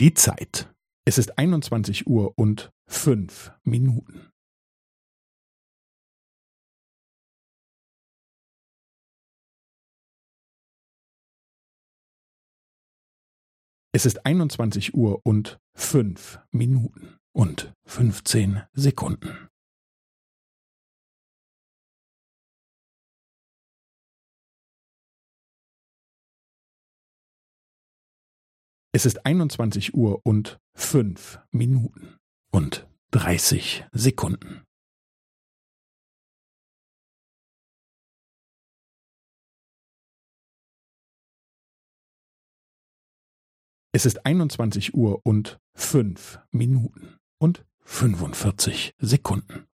Die Zeit. Es ist einundzwanzig Uhr und fünf Minuten. Es ist einundzwanzig Uhr und fünf Minuten und fünfzehn Sekunden. Es ist einundzwanzig Uhr und fünf Minuten und dreißig Sekunden. Es ist einundzwanzig Uhr und fünf Minuten und fünfundvierzig Sekunden.